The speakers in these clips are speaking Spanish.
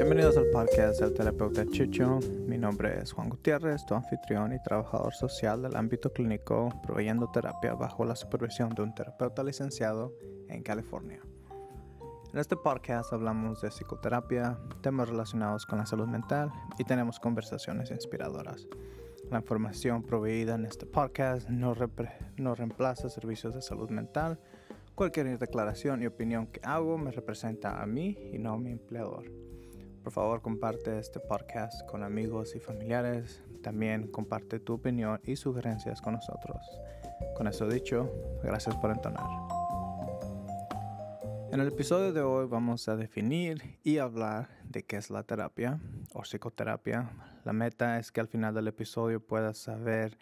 Bienvenidos al podcast del terapeuta Chicho. Mi nombre es Juan Gutiérrez, tu anfitrión y trabajador social del ámbito clínico, proveyendo terapia bajo la supervisión de un terapeuta licenciado en California. En este podcast hablamos de psicoterapia, temas relacionados con la salud mental y tenemos conversaciones inspiradoras. La información proveída en este podcast no, no reemplaza servicios de salud mental. Cualquier declaración y opinión que hago me representa a mí y no a mi empleador. Por favor, comparte este podcast con amigos y familiares. También comparte tu opinión y sugerencias con nosotros. Con eso dicho, gracias por entonar. En el episodio de hoy vamos a definir y hablar de qué es la terapia o psicoterapia. La meta es que al final del episodio puedas saber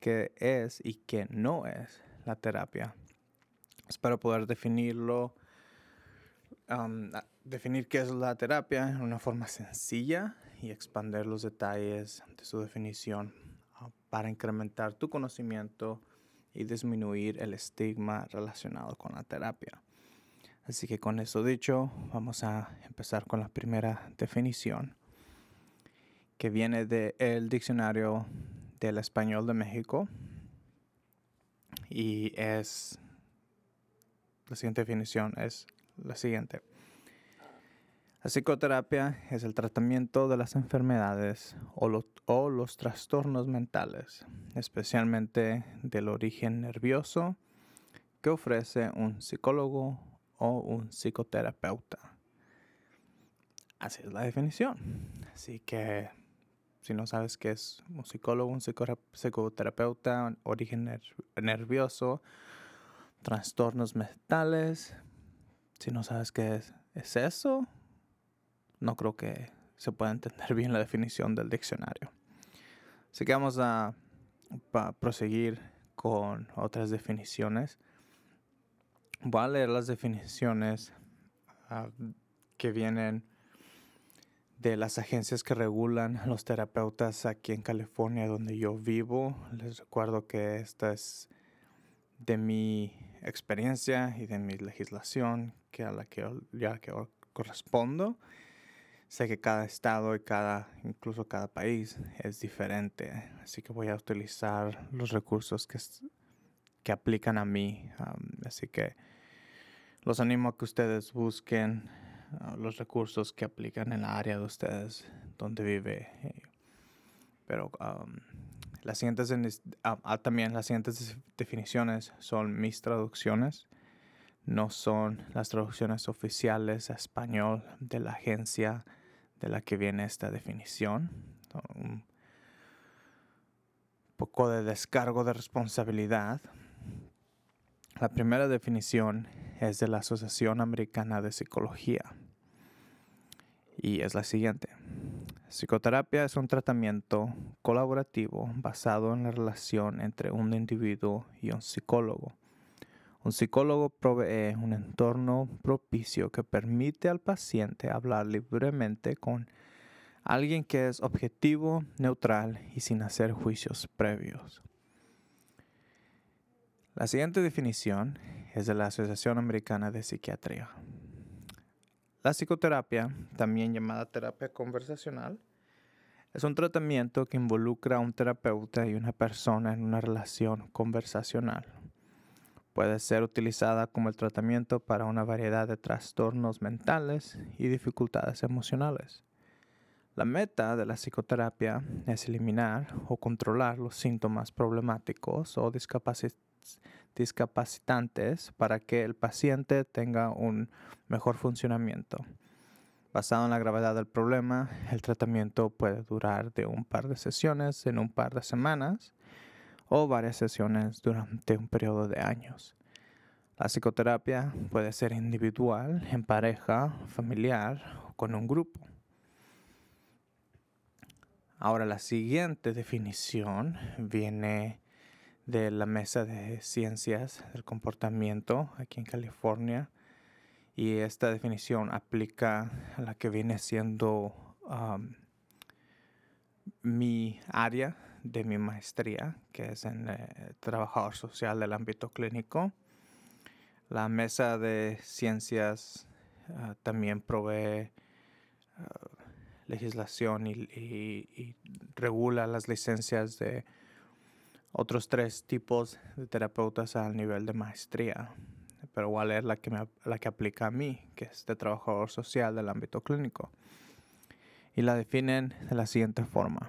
qué es y qué no es la terapia. Espero poder definirlo definir qué es la terapia en una forma sencilla y expandir los detalles de su definición ah, para incrementar tu conocimiento y disminuir el estigma relacionado con la terapia. Así que con eso dicho, vamos a empezar con la primera definición que viene del diccionario del español de México y es la siguiente definición es la siguiente. La psicoterapia es el tratamiento de las enfermedades o los, trastornos mentales, especialmente del origen nervioso, que ofrece un psicólogo o un psicoterapeuta. Así es la definición. Así que si no sabes qué es un psicólogo, un psicoterapeuta, origen nervioso, trastornos mentales, si no sabes qué es, es eso, no creo que se pueda entender bien la definición del diccionario. Así que vamos a, proseguir con otras definiciones. Voy a leer las definiciones ah, que vienen de las agencias que regulan los terapeutas aquí en California donde yo vivo. Les recuerdo que esta es de mi experiencia y de mi legislación que a la que ya que correspondo. Sé que cada estado y cada, incluso cada país es diferente, así que voy a utilizar los recursos que, que aplican a mí. así que los animo a que ustedes busquen ah, los recursos que aplican en la área de ustedes donde vive. Pero las siguientes, ah, ah, también las siguientes definiciones son mis traducciones no son las traducciones oficiales a español de la agencia de la que viene esta definición. Un poco de descargo de responsabilidad. La primera definición es de la Asociación Americana de Psicología y es la siguiente. Psicoterapia es un tratamiento colaborativo basado en la relación entre un individuo y un psicólogo un psicólogo provee un entorno propicio que permite al paciente hablar libremente con alguien que es objetivo, neutral y sin hacer juicios previos. La siguiente definición es de la Asociación Americana de Psiquiatría. La psicoterapia, también llamada terapia conversacional, es un tratamiento que involucra a un terapeuta y una persona en una relación conversacional Puede ser utilizada como el tratamiento para una variedad de trastornos mentales y dificultades emocionales. La meta de la psicoterapia es eliminar o controlar los síntomas problemáticos o discapacitantes para que el paciente tenga un mejor funcionamiento. Basado en la gravedad del problema, el tratamiento puede durar de un par de sesiones en un par de semanas o varias sesiones durante un periodo de años. La psicoterapia puede ser individual, en pareja, familiar o con un grupo. Ahora la siguiente definición viene de la Mesa de Ciencias del Comportamiento aquí en California y esta definición aplica a la que viene siendo mi área de mi maestría, que es en eh, trabajador social del ámbito clínico. La mesa de ciencias ah, también provee legislación y, regula las licencias de otros tres tipos de terapeutas al nivel de maestría, pero igual es la que, la que aplica a mí, que es de trabajador social del ámbito clínico. Y la definen de la siguiente forma.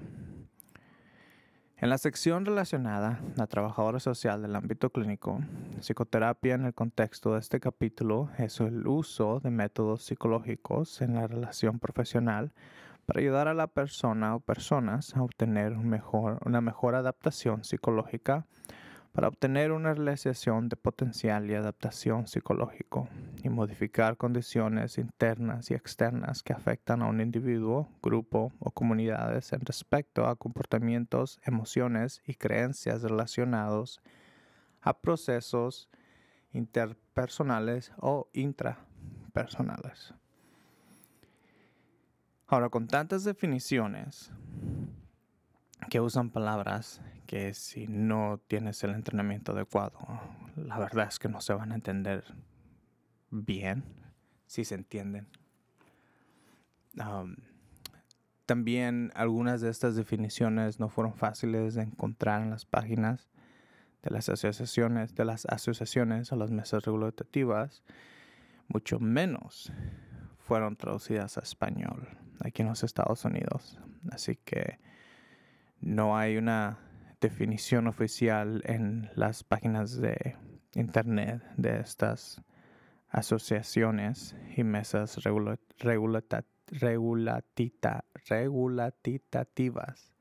En la sección relacionada a trabajadora social del ámbito clínico, psicoterapia en el contexto de este capítulo es el uso de métodos psicológicos en la relación profesional para ayudar a la persona o personas a obtener una mejor adaptación psicológica, para obtener una realización de potencial y adaptación psicológico y modificar condiciones internas y externas que afectan a un individuo, grupo o comunidades en respecto a comportamientos, emociones y creencias relacionados a procesos interpersonales o intrapersonales. Ahora, con tantas definiciones que usan palabras que si no tienes el entrenamiento adecuado, la verdad es que no se van a entender bien, si se entienden. también algunas de estas definiciones no fueron fáciles de encontrar en las páginas de las asociaciones, de las asociaciones o las mesas regulativas, mucho menos fueron traducidas a español aquí en los Estados Unidos. Así que no hay una definición oficial en las páginas de internet de estas asociaciones y mesas regulatativas.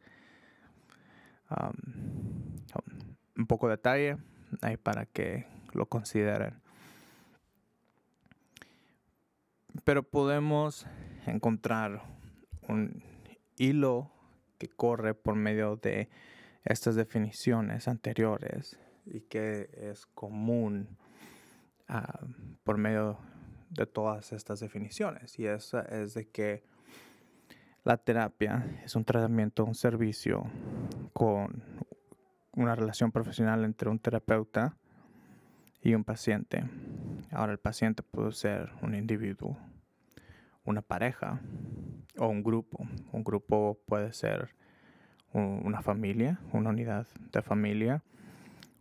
un poco de detalle ahí para que lo consideren. Pero podemos encontrar un hilo que corre por medio de estas definiciones anteriores y que es común ah, por medio de todas estas definiciones. Y esa es de que la terapia es un tratamiento, un servicio con una relación profesional entre un terapeuta y un paciente. Ahora el paciente puede ser un individuo una pareja o un grupo. Un grupo puede ser una familia, una unidad de familia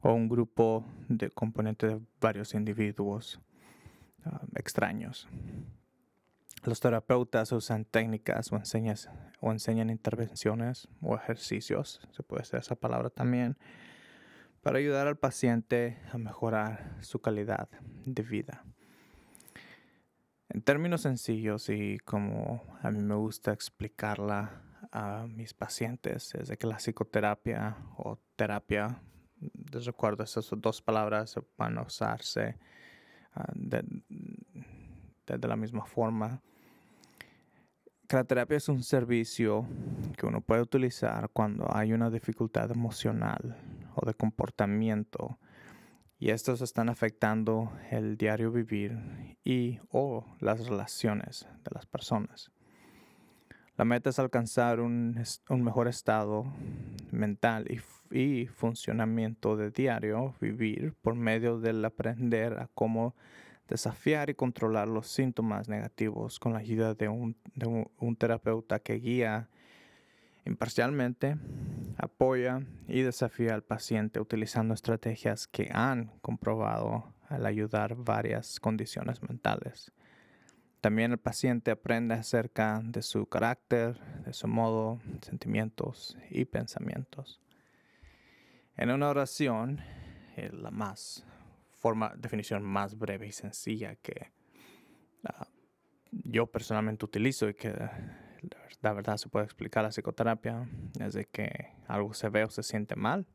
o un grupo de componentes de varios individuos ah, extraños. Los terapeutas usan técnicas o, o enseñan intervenciones o ejercicios, se puede decir esa palabra también, para ayudar al paciente a mejorar su calidad de vida. En términos sencillos y como a mí me gusta explicarla a mis pacientes, es de que la psicoterapia o terapia, les recuerdo, esas dos palabras van a usarse ah, de, la misma forma. Que la terapia es un servicio que uno puede utilizar cuando hay una dificultad emocional o de comportamiento y estos están afectando el diario vivir y o las relaciones de las personas. La meta es alcanzar un, mejor estado mental y, funcionamiento de diario vivir por medio del aprender a cómo desafiar y controlar los síntomas negativos con la ayuda de un terapeuta que guía imparcialmente, apoya y desafía al paciente utilizando estrategias que han comprobado al ayudar varias condiciones mentales. También el paciente aprende acerca de su carácter, de su modo, sentimientos y pensamientos. En una oración, eh, la más forma, definición más breve y sencilla que ah, yo personalmente utilizo y que la verdad se puede explicar la psicoterapia, es de que algo se ve o se siente mal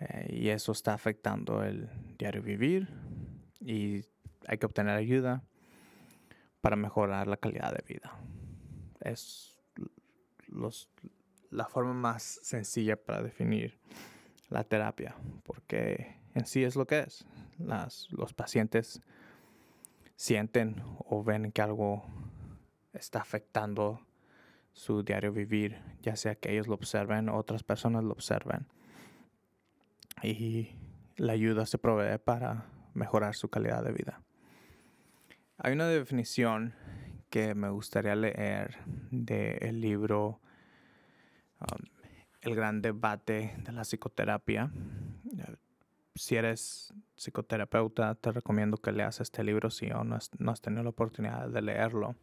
eh, y eso está afectando el diario vivir y hay que obtener ayuda para mejorar la calidad de vida. Es la forma más sencilla para definir la terapia, porque en sí es lo que es. los pacientes sienten o ven que algo está afectando su diario vivir, ya sea que ellos lo observen o otras personas lo observen. Y la ayuda se provee para mejorar su calidad de vida. Hay una definición que me gustaría leer del libro um, El gran debate de la psicoterapia. Si eres psicoterapeuta, te recomiendo que leas este libro si aún no no has tenido la oportunidad de leerlo.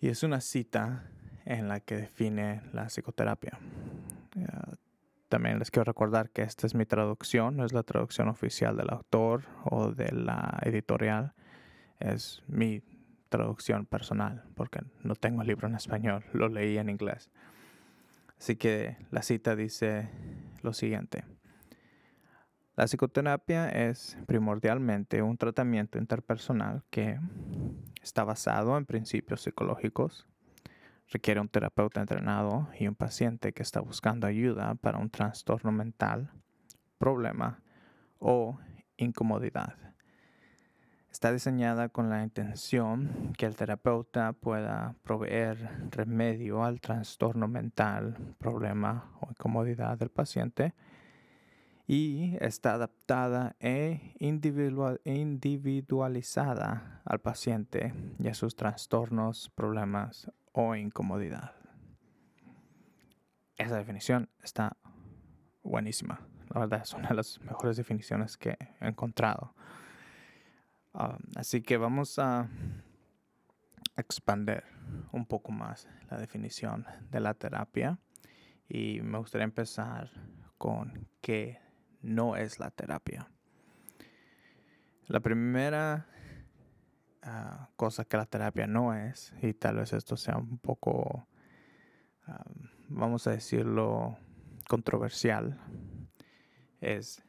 Y es una cita en la que define la psicoterapia. también les quiero recordar que esta es mi traducción, no es la traducción oficial del autor o de la editorial, es mi traducción personal, porque no tengo el libro en español, lo leí en inglés. Así que la cita dice lo siguiente. La psicoterapia es primordialmente un tratamiento interpersonal que está basado en principios psicológicos, requiere un terapeuta entrenado y un paciente que está buscando ayuda para un trastorno mental, problema o incomodidad. Está diseñada con la intención que el terapeuta pueda proveer remedio al trastorno mental, problema o incomodidad del paciente y está adaptada e individualizada al paciente y a sus trastornos, problemas o incomodidad. Esa definición está buenísima. La verdad es una de las mejores definiciones que he encontrado. Um, así que vamos a expander un poco más la definición de la terapia y me gustaría empezar con qué no es la terapia. La primera ah, cosa que la terapia no es, y tal vez esto sea un poco, ah, vamos a decirlo, controversial, es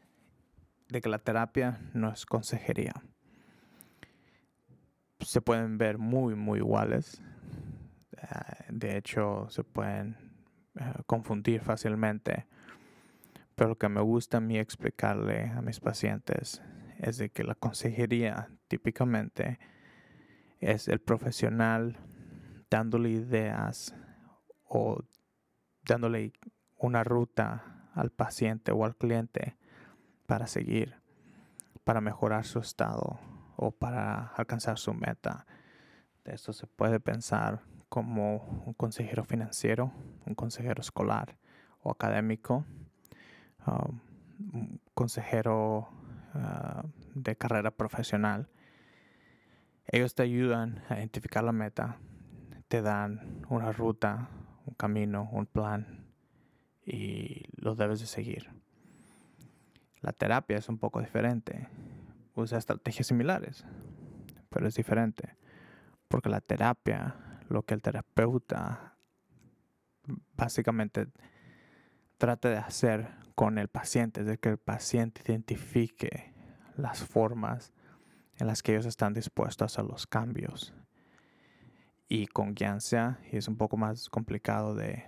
de que la terapia no es consejería. Se pueden ver muy, muy iguales. Ah, de hecho, se pueden confundir fácilmente pero lo que me gusta a mí explicarle a mis pacientes es de que la consejería típicamente es el profesional dándole ideas o dándole una ruta al paciente o al cliente para seguir, para mejorar su estado o para alcanzar su meta. De esto se puede pensar como un consejero financiero, un consejero escolar o académico Um, consejero uh, de carrera profesional. Ellos te ayudan a identificar la meta, te dan una ruta, un camino, un plan y lo debes de seguir. La terapia es un poco diferente. Usa estrategias similares, pero es diferente. Porque la terapia, lo que el terapeuta básicamente trata de hacer con el paciente, de que el paciente identifique las formas en las que ellos están dispuestos a los cambios. Y con guianza, es un poco más complicado de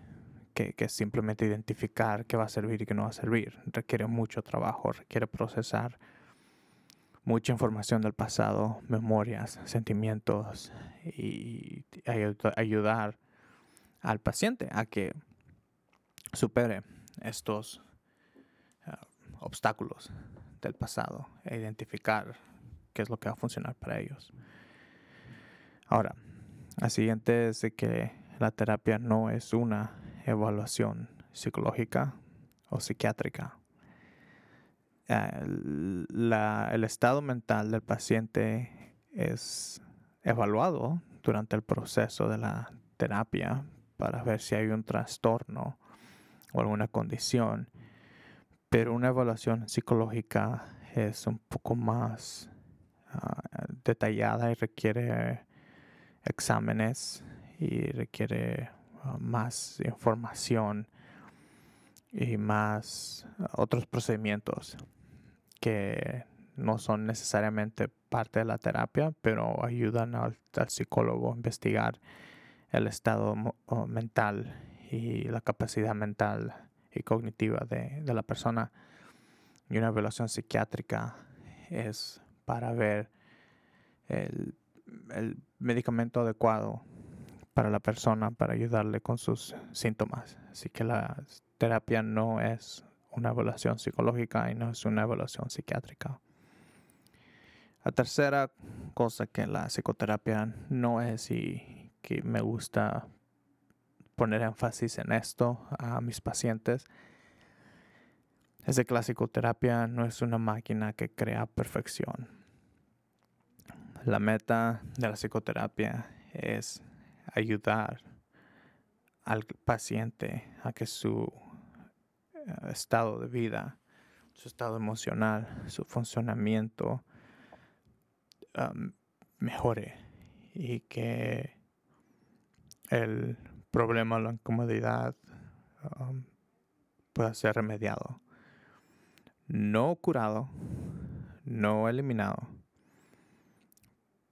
que, que, simplemente identificar qué va a servir y qué no va a servir. Requiere mucho trabajo, requiere procesar mucha información del pasado, memorias, sentimientos y ayudar al paciente a que supere estos obstáculos del pasado e identificar qué es lo que va a funcionar para ellos. Ahora, la siguiente es que la terapia no es una evaluación psicológica o psiquiátrica. el estado mental del paciente es evaluado durante el proceso de la terapia para ver si hay un trastorno o alguna condición pero una evaluación psicológica es un poco más ah, detallada y requiere exámenes y requiere ah, más información y más ah, otros procedimientos que no son necesariamente parte de la terapia, pero ayudan al, al psicólogo a investigar el estado mental y la capacidad mental cognitiva de, la persona. Y una evaluación psiquiátrica es para ver el, medicamento adecuado para la persona para ayudarle con sus síntomas. Así que la terapia no es una evaluación psicológica y no es una evaluación psiquiátrica. La tercera cosa que la psicoterapia no es y que me gusta poner énfasis en esto a mis pacientes es que la psicoterapia no es una máquina que crea perfección. La meta de la psicoterapia es ayudar al paciente a que su eh, estado de vida, su estado emocional, su funcionamiento mejore y que el problema la incomodidad pueda ser remediado. No curado, no eliminado,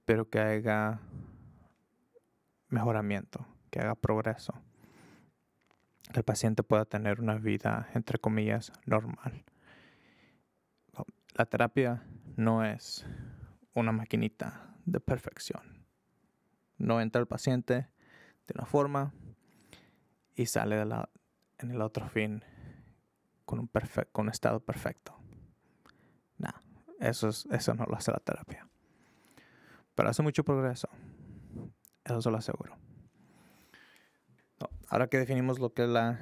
pero que haga mejoramiento, que haga progreso que el paciente pueda tener una vida, entre comillas, normal. La terapia no es una maquinita de perfección. No entra el paciente de una forma y sale de la, en el otro fin con un, con un estado perfecto. No, eso, es, eso no lo hace la terapia. Pero hace mucho progreso. Eso se lo aseguro. Ahora que definimos lo que la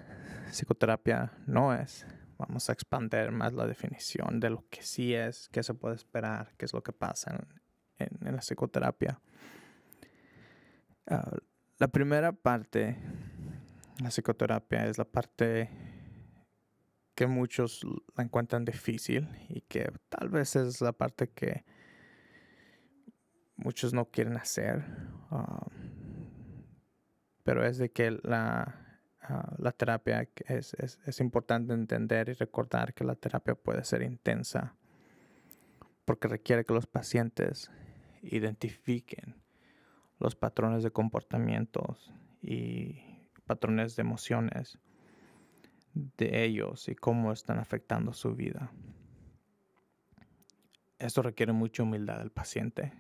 psicoterapia no es, vamos a expandir más la definición de lo que sí es, qué se puede esperar, qué es lo que pasa en, la psicoterapia. Ah, la primera parte, la psicoterapia, es la parte que muchos la encuentran difícil y que tal vez es la parte que muchos no quieren hacer. Ah, pero es de que la, ah, la terapia es, es, es, importante entender y recordar que la terapia puede ser intensa porque requiere que los pacientes identifiquen los patrones de comportamientos y patrones de emociones de ellos y cómo están afectando su vida. Esto requiere mucha humildad del paciente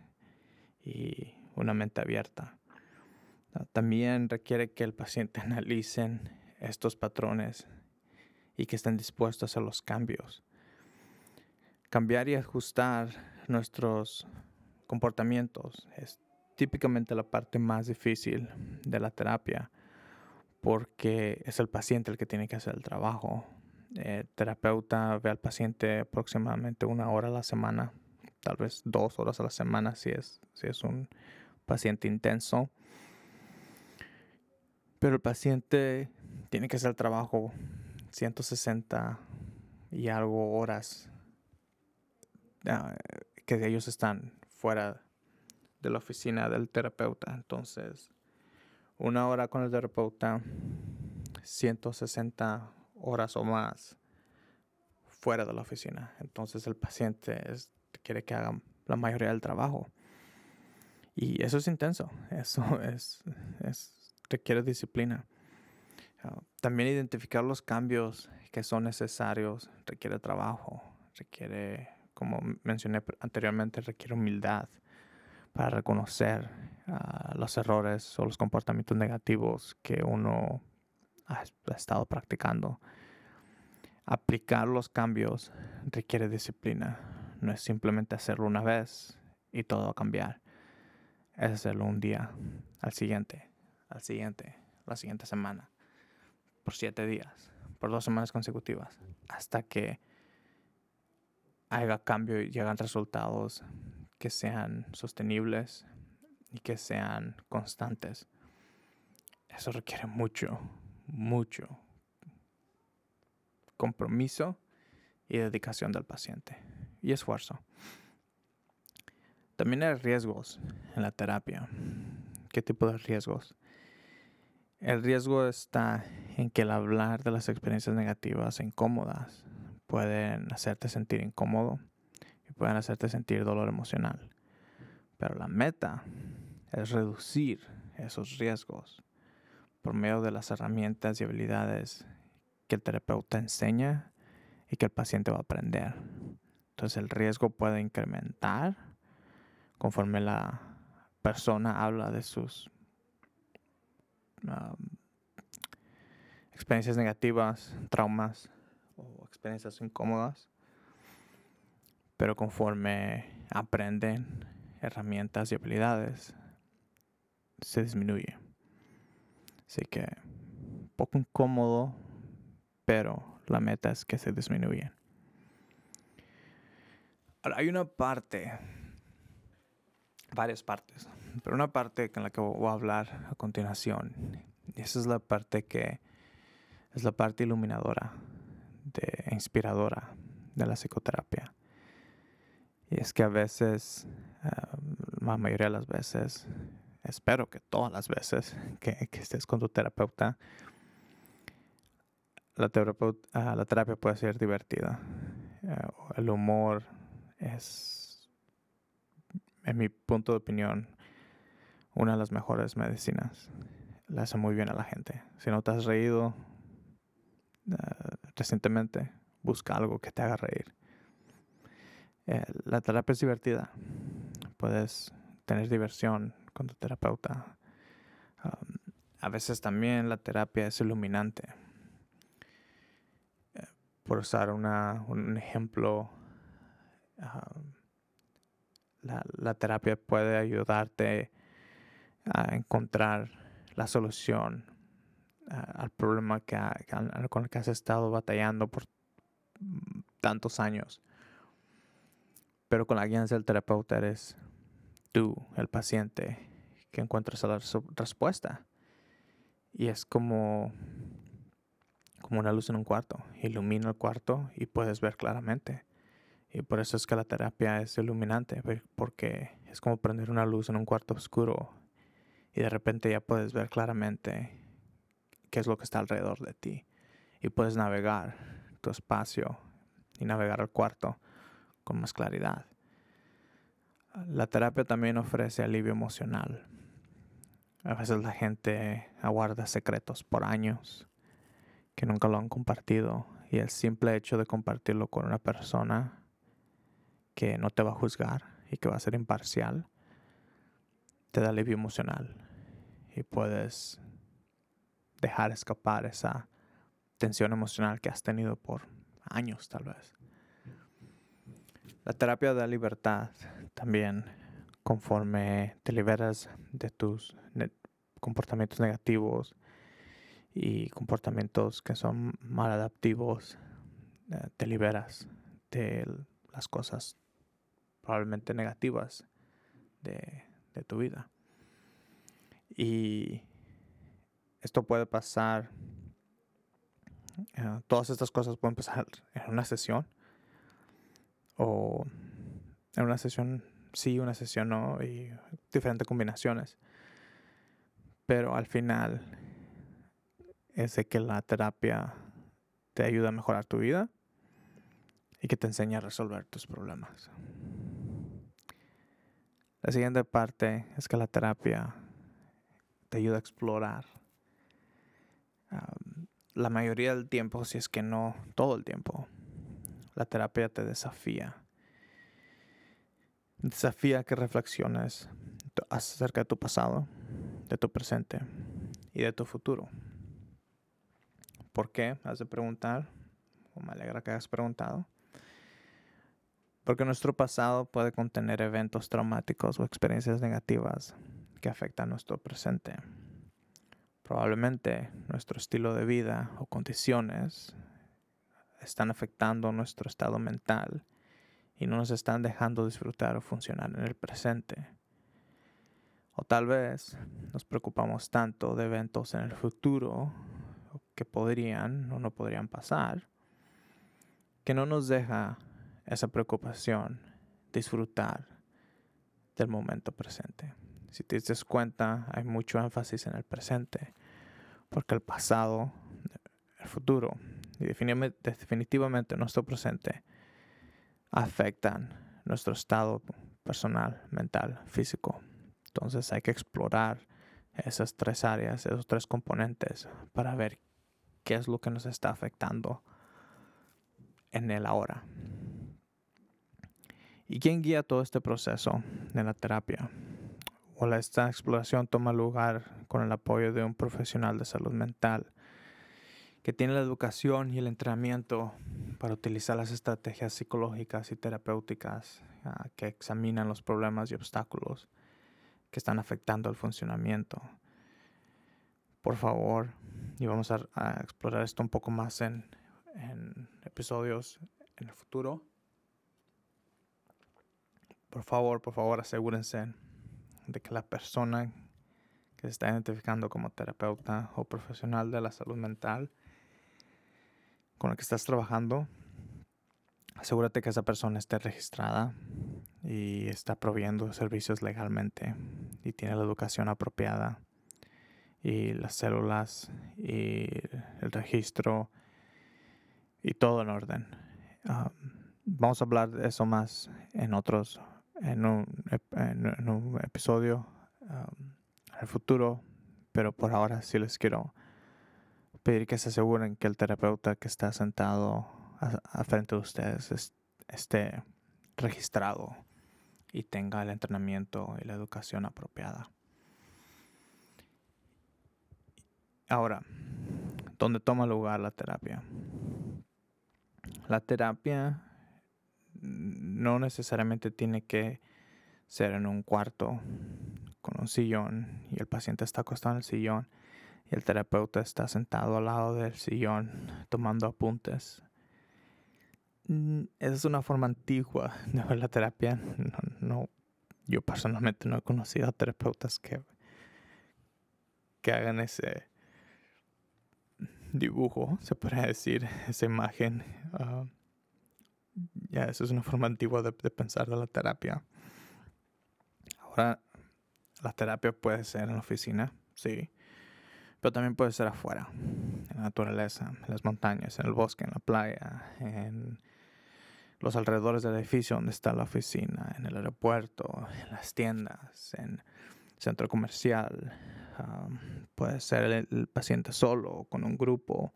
y una mente abierta. También requiere que el paciente analice estos patrones y que estén dispuestos a los cambios. Cambiar y ajustar nuestros comportamientos es típicamente la parte más difícil de la terapia porque es el paciente el que tiene que hacer el trabajo. El terapeuta ve al paciente aproximadamente una hora a la semana, tal vez dos horas a la semana si es, si es un paciente intenso. Pero el paciente tiene que hacer el trabajo 160 y algo horas ah, que ellos están fuera de la oficina del terapeuta. Entonces, una hora con el terapeuta, 160 horas o más fuera de la oficina. Entonces el paciente quiere que haga la mayoría del trabajo. Y eso es intenso, eso es, requiere disciplina. Ah, también identificar los cambios que son necesarios requiere trabajo, requiere, como mencioné anteriormente, requiere humildad para reconocer ah, los errores o los comportamientos negativos que uno ha, estado practicando. Aplicar los cambios requiere disciplina. No es simplemente hacerlo una vez y todo va a cambiar. Es hacerlo un día al siguiente al siguiente, la siguiente semana, por siete días, por dos semanas consecutivas, hasta que haya cambio y llegan resultados que sean sostenibles y que sean constantes. Eso requiere mucho, mucho compromiso y dedicación del paciente y esfuerzo. También hay riesgos en la terapia. ¿Qué tipo de riesgos? El riesgo está en que el hablar de las experiencias negativas e incómodas pueden hacerte sentir incómodo pueden hacerte sentir dolor emocional. Pero la meta es reducir esos riesgos por medio de las herramientas y habilidades que el terapeuta enseña y que el paciente va a aprender. Entonces el riesgo puede incrementar conforme la persona habla de sus experiencias negativas, traumas o experiencias incómodas. Pero conforme aprenden herramientas y habilidades, se disminuye. Así que poco incómodo, pero la meta es que se disminuyen. Ahora, hay una parte, varias partes, pero una parte en la que voy a hablar a continuación, y esa es la parte que es la parte iluminadora, de, inspiradora de la psicoterapia. Y es que a veces, la mayoría de las veces, espero que todas las veces que, estés con tu terapeuta, la, ah, terapia puede ser divertida. Eh, el humor es, en mi punto de opinión, una de las mejores medicinas. Le hace muy bien a la gente. Si no te has reído ah, recientemente, busca algo que te haga reír. Eh, la terapia es divertida. Puedes tener diversión con tu terapeuta. a veces también la terapia es iluminante. Eh, por usar un ejemplo, la, terapia puede ayudarte a encontrar la solución al problema que, con el que has estado batallando por tantos años. Pero con la guía del terapeuta eres tú, el paciente, que encuentras la respuesta. Y es como, como una luz en un cuarto. Ilumina el cuarto y puedes ver claramente. Y por eso es que la terapia es iluminante, porque es como prender una luz en un cuarto oscuro y de repente ya puedes ver claramente qué es lo que está alrededor de ti. Y puedes navegar tu espacio y navegar el cuarto con más claridad. La terapia también ofrece alivio emocional. A veces la gente aguarda secretos por años que nunca lo han compartido y el simple hecho de compartirlo con una persona que no te va a juzgar y que va a ser imparcial te da alivio emocional y puedes dejar escapar esa tensión emocional que has tenido por años tal vez. La terapia da libertad también conforme te liberas de tus comportamientos negativos y comportamientos que son mal adaptivos, eh, te liberas de las cosas probablemente negativas de, tu vida. Y esto puede pasar, eh, todas estas cosas pueden pasar en una sesión o en una sesión sí, una sesión no, y diferentes combinaciones. Pero al final es de que la terapia te ayuda a mejorar tu vida y que te enseña a resolver tus problemas. La siguiente parte es que la terapia te ayuda a explorar. la mayoría del tiempo, si es que no todo el tiempo, la terapia te desafía desafía que reflexiones acerca de tu pasado, de tu presente y de tu futuro. ¿Por qué? Has de preguntar, o me alegra que hayas preguntado. Porque nuestro pasado puede contener eventos traumáticos o experiencias negativas que afectan nuestro presente. Probablemente nuestro estilo de vida o condiciones están afectando nuestro estado mental y no nos están dejando disfrutar o funcionar en el presente. O tal vez nos preocupamos tanto de eventos en el futuro que podrían o no podrían pasar, que no nos deja esa preocupación disfrutar del momento presente. Si te das cuenta, hay mucho énfasis en el presente, porque el pasado, el futuro y definitivamente nuestro presente afectan nuestro estado personal, mental, físico. Entonces hay que explorar esas tres áreas, esos tres componentes para ver qué es lo que nos está afectando en el ahora. ¿Y quién guía todo este proceso de la terapia? O esta exploración toma lugar con el apoyo de un profesional de salud mental que tiene la educación y el entrenamiento para utilizar las estrategias psicológicas y terapéuticas ah, que examinan los problemas y obstáculos que están afectando el funcionamiento. Por favor, y vamos a, explorar esto un poco más en, en episodios en el futuro. Por favor, por favor, asegúrense de que la persona que se está identificando como terapeuta o profesional de la salud mental con la que estás trabajando, asegúrate que esa persona esté registrada y está proveyendo servicios legalmente y tiene la educación apropiada y las células y el registro y todo en orden. Ah, vamos a hablar de eso más en otros, en un, en un episodio um, en el futuro, pero por ahora sí les quiero pedir que se aseguren que el terapeuta que está sentado a, frente de ustedes esté registrado y tenga el entrenamiento y la educación apropiada. Ahora, ¿dónde toma lugar la terapia? La terapia no necesariamente tiene que ser en un cuarto con un sillón y el paciente está acostado en el sillón y el terapeuta está sentado al lado del sillón tomando apuntes. Mm, esa es una forma antigua de ver la terapia. No, yo personalmente no he conocido a terapeutas que, que hagan ese dibujo, se podría decir, esa imagen. Ah, ya, eso es una forma antigua de, de pensar de la terapia. Ahora, la terapia puede ser en la oficina, sí pero también puede ser afuera, en la naturaleza, en las montañas, en el bosque, en la playa, en los alrededores del edificio donde está la oficina, en el aeropuerto, en las tiendas, en el centro comercial. puede ser el, paciente solo o con un grupo.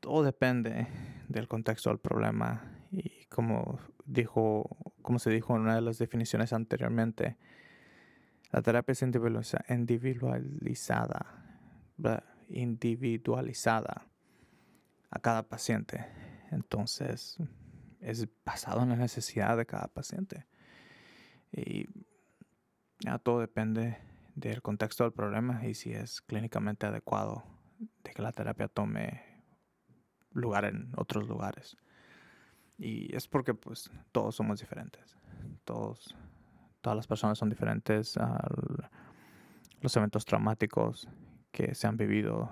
Todo depende del contexto del problema y como dijo, como se dijo en una de las definiciones anteriormente, la terapia es individualizada, individualizada a cada paciente. Entonces, es basado en la necesidad de cada paciente. Y ya todo depende del contexto del problema y si es clínicamente adecuado de que la terapia tome lugar en otros lugares. Y es porque pues todos somos diferentes. Todos todas las personas son diferentes, los eventos traumáticos que se han vivido,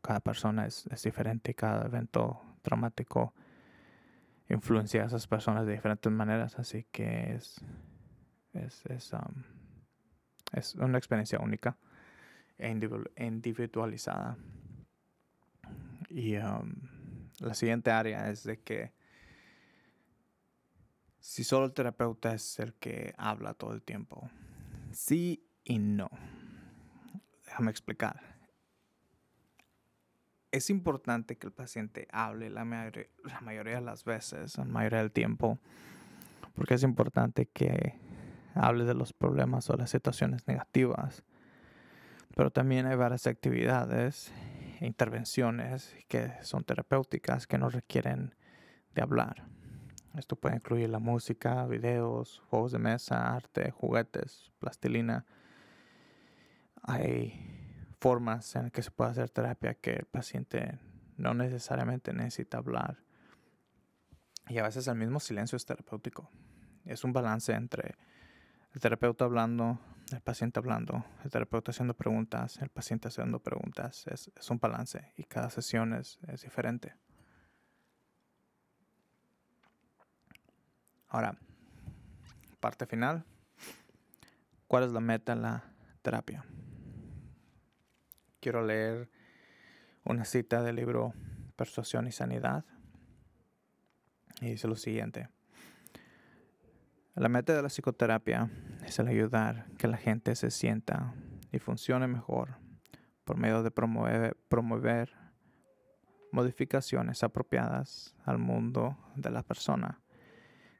cada persona es, diferente, cada evento traumático influencia a esas personas de diferentes maneras, así que es, es, es, um, es una experiencia única e individualizada. Y um, la siguiente área es de que si solo el terapeuta es el que habla todo el tiempo. Sí y no. Déjame explicar. Es importante que el paciente hable la, mayoría de las veces, la mayoría del tiempo, porque es importante que hable de los problemas o las situaciones negativas. Pero también hay varias actividades e intervenciones que son terapéuticas que no requieren de hablar. Esto puede incluir la música, videos, juegos de mesa, arte, juguetes, plastilina. Hay formas en que se puede hacer terapia que el paciente no necesariamente necesita hablar. Y a veces el mismo silencio es terapéutico. Es un balance entre el terapeuta hablando, el paciente hablando, el terapeuta haciendo preguntas, el paciente haciendo preguntas. Es, un balance y cada sesión es diferente. Ahora, parte final. ¿Cuál es la meta en la terapia? Quiero leer una cita del libro Persuasión y Sanidad. Y dice lo siguiente. La meta de la psicoterapia es el ayudar que la gente se sienta y funcione mejor por medio de promover, promover modificaciones apropiadas al mundo de la persona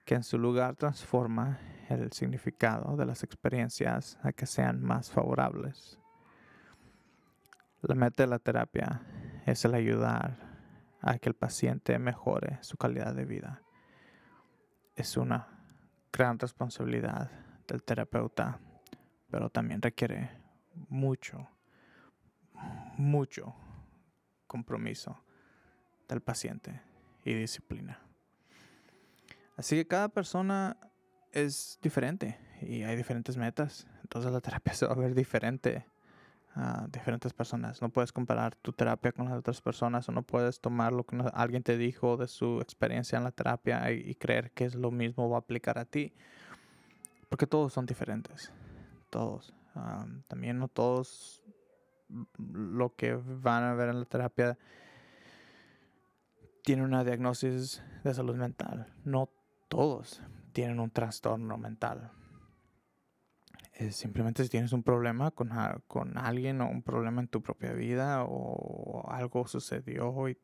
que en su lugar transforma el significado de las experiencias a que sean más favorables. La meta de la terapia es el ayudar a que el paciente mejore su calidad de vida. Es una gran responsabilidad del terapeuta, pero también requiere mucho, mucho compromiso del paciente y disciplina. Así que cada persona es diferente y hay diferentes metas. Entonces la terapia se va a ver diferente a diferentes personas. No puedes comparar tu terapia con las otras personas o no puedes tomar lo que alguien te dijo de su experiencia en la terapia y, creer que es lo mismo va a aplicar a ti. Porque todos son diferentes. Todos. también no todos lo que van a ver en la terapia tienen una diagnosis de salud mental. No todos tienen un trastorno mental. simplemente si tienes un problema con, con, alguien o un problema en tu propia vida o algo sucedió y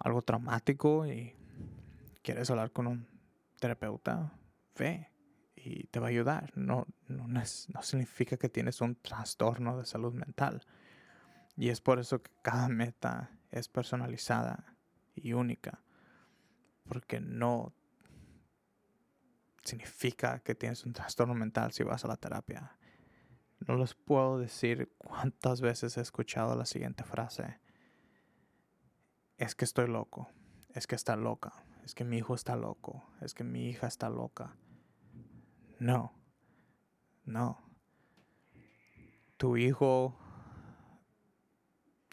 algo traumático y quieres hablar con un terapeuta, ve y te va a ayudar. No, no, no significa que tienes un trastorno de salud mental. Y es por eso que cada meta es personalizada y única. Porque no significa que tienes un trastorno mental si vas a la terapia. No les puedo decir cuántas veces he escuchado la siguiente frase. Es que estoy loco. Es que está loca. Es que mi hijo está loco. Es que mi hija está loca. No. No. Tu hijo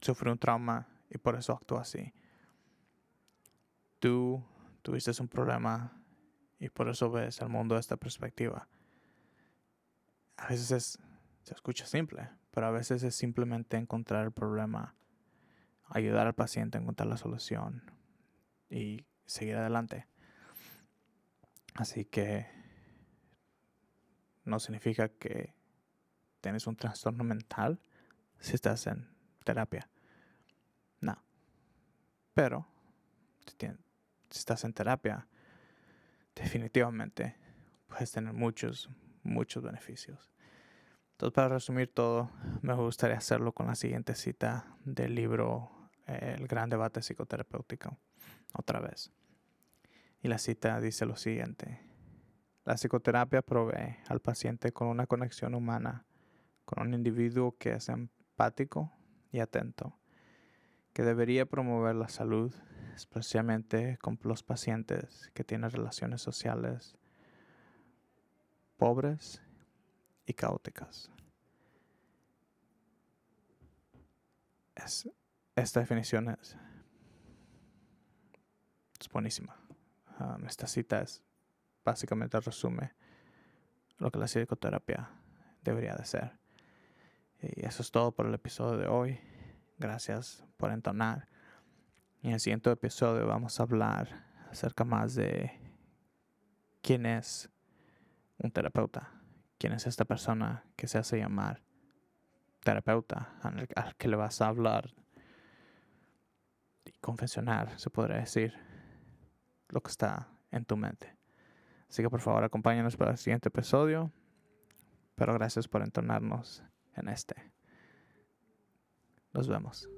sufrió un trauma y por eso actúa así. Tú tuviste un problema y por eso ves el mundo de esta perspectiva. A veces se escucha simple, pero a veces es simplemente encontrar el problema, ayudar al paciente a encontrar la solución y seguir adelante. Así que no significa que tienes un trastorno mental si estás en terapia. No. Pero si, estás en terapia, definitivamente puedes tener muchos, muchos beneficios. Entonces, para resumir todo, me gustaría hacerlo con la siguiente cita del libro eh, El gran debate psicoterapéutico, otra vez. Y la cita dice lo siguiente. La psicoterapia provee al paciente con una conexión humana con un individuo que es empático y atento, que debería promover la salud especialmente con los pacientes que tienen relaciones sociales pobres y caóticas. esta definición es, buenísima. Um, esta cita es básicamente resume lo que la psicoterapia debería de ser. Y eso es todo por el episodio de hoy. Gracias por entonar. En el siguiente episodio vamos a hablar acerca más de quién es un terapeuta, quién es esta persona que se hace llamar terapeuta, al, que le vas a hablar y confesionar, se podría decir, lo que está en tu mente. Así que por favor acompáñanos para el siguiente episodio, pero gracias por entonarnos en este. Nos vemos.